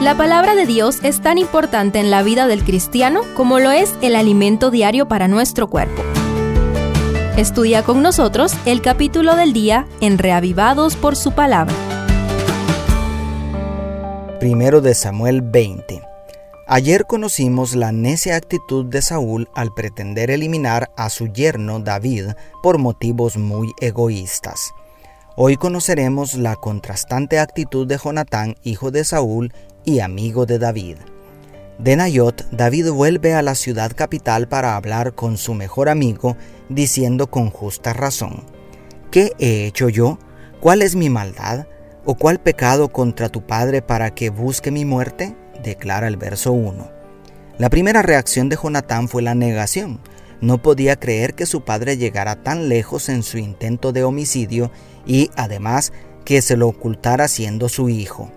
La palabra de Dios es tan importante en la vida del cristiano como lo es el alimento diario para nuestro cuerpo. Estudia con nosotros el capítulo del día en Reavivados por su palabra. Primero de Samuel 20. Ayer conocimos la necia actitud de Saúl al pretender eliminar a su yerno David por motivos muy egoístas. Hoy conoceremos la contrastante actitud de Jonatán, hijo de Saúl y amigo de David. De Nayot, David vuelve a la ciudad capital para hablar con su mejor amigo, diciendo con justa razón, ¿Qué he hecho yo? ¿Cuál es mi maldad? ¿O cuál pecado contra tu padre para que busque mi muerte? declara el verso 1. La primera reacción de Jonatán fue la negación. No podía creer que su padre llegara tan lejos en su intento de homicidio y, además, que se lo ocultara siendo su hijo.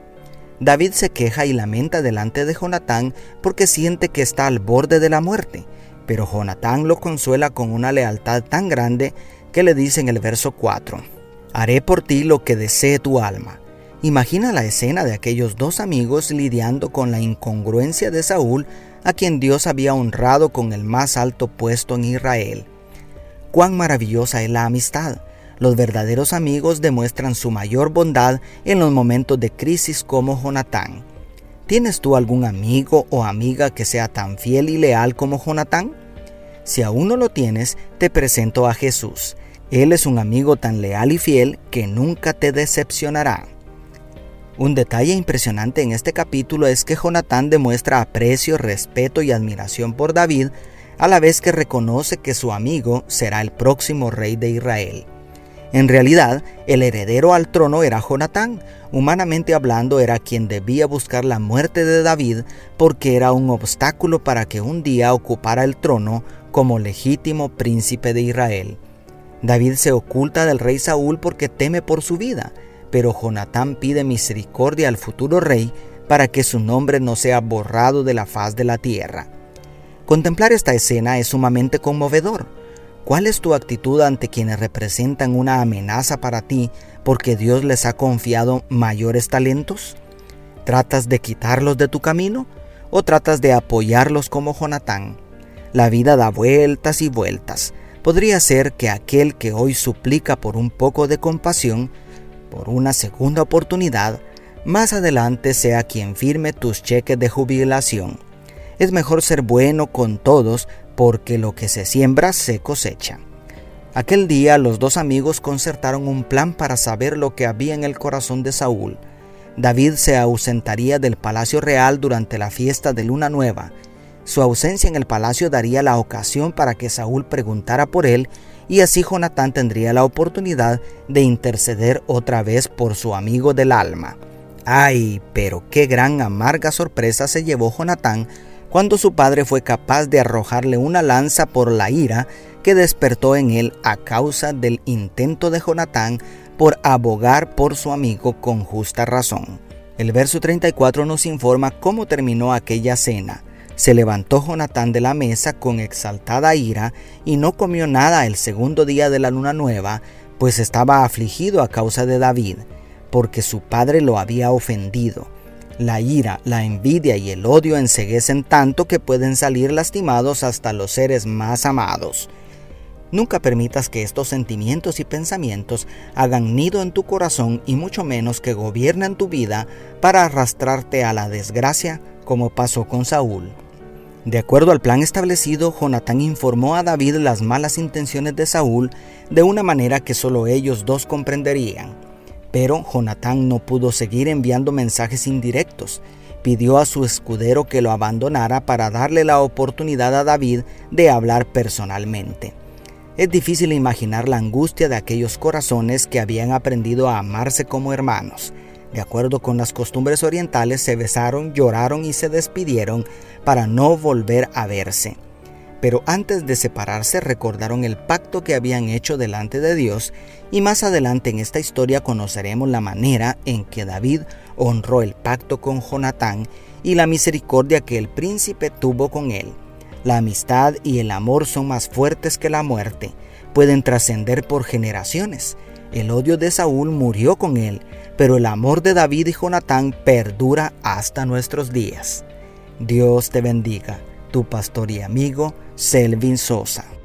David se queja y lamenta delante de Jonatán porque siente que está al borde de la muerte, pero Jonatán lo consuela con una lealtad tan grande que le dice en el verso 4, Haré por ti lo que desee tu alma. Imagina la escena de aquellos dos amigos lidiando con la incongruencia de Saúl, a quien Dios había honrado con el más alto puesto en Israel. Cuán maravillosa es la amistad, los verdaderos amigos demuestran su mayor bondad en los momentos de crisis como Jonatán. ¿Tienes tú algún amigo o amiga que sea tan fiel y leal como Jonatán? Si aún no lo tienes, te presento a Jesús. Él es un amigo tan leal y fiel que nunca te decepcionará. Un detalle impresionante en este capítulo es que Jonatán demuestra aprecio, respeto y admiración por David, a la vez que reconoce que su amigo será el próximo rey de Israel. En realidad, el heredero al trono era Jonatán. Humanamente hablando, era quien debía buscar la muerte de David porque era un obstáculo para que un día ocupara el trono como legítimo príncipe de Israel. David se oculta del rey Saúl porque teme por su vida, pero Jonatán pide misericordia al futuro rey para que su nombre no sea borrado de la faz de la tierra. Contemplar esta escena es sumamente conmovedor ¿Cuál es tu actitud ante quienes representan una amenaza para ti porque Dios les ha confiado mayores talentos? ¿Tratas de quitarlos de tu camino o tratas de apoyarlos como Jonatán? La vida da vueltas y vueltas. Podría ser que aquel que hoy suplica por un poco de compasión, por una segunda oportunidad, más adelante sea quien firme tus cheques de jubilación. Es mejor ser bueno con todos porque lo que se siembra se cosecha. Aquel día los dos amigos concertaron un plan para saber lo que había en el corazón de Saúl. David se ausentaría del palacio real durante la fiesta de Luna Nueva. Su ausencia en el palacio daría la ocasión para que Saúl preguntara por él y así Jonatán tendría la oportunidad de interceder otra vez por su amigo del alma. Ay, pero qué gran amarga sorpresa se llevó Jonatán cuando su padre fue capaz de arrojarle una lanza por la ira que despertó en él a causa del intento de Jonatán por abogar por su amigo con justa razón. El verso 34 nos informa cómo terminó aquella cena. Se levantó Jonatán de la mesa con exaltada ira y no comió nada el segundo día de la luna nueva, pues estaba afligido a causa de David, porque su padre lo había ofendido. La ira, la envidia y el odio enseguecen tanto que pueden salir lastimados hasta los seres más amados. Nunca permitas que estos sentimientos y pensamientos hagan nido en tu corazón y mucho menos que gobiernen tu vida para arrastrarte a la desgracia como pasó con Saúl. De acuerdo al plan establecido, Jonatán informó a David las malas intenciones de Saúl de una manera que solo ellos dos comprenderían. Pero Jonatán no pudo seguir enviando mensajes indirectos. Pidió a su escudero que lo abandonara para darle la oportunidad a David de hablar personalmente. Es difícil imaginar la angustia de aquellos corazones que habían aprendido a amarse como hermanos. De acuerdo con las costumbres orientales, se besaron, lloraron y se despidieron para no volver a verse pero antes de separarse recordaron el pacto que habían hecho delante de Dios y más adelante en esta historia conoceremos la manera en que David honró el pacto con Jonatán y la misericordia que el príncipe tuvo con él. La amistad y el amor son más fuertes que la muerte, pueden trascender por generaciones. El odio de Saúl murió con él, pero el amor de David y Jonatán perdura hasta nuestros días. Dios te bendiga, tu pastor y amigo Selvin Sosa.